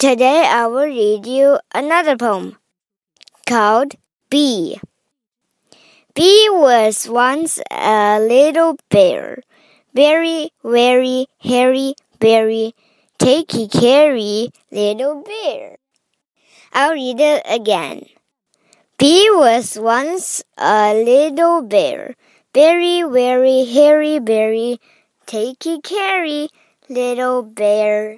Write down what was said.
Today I will read you another poem called B. B was once a little bear, very, very hairy, very taky cary little bear. I'll read it again. B was once a little bear, very, very hairy, very taky cary little bear.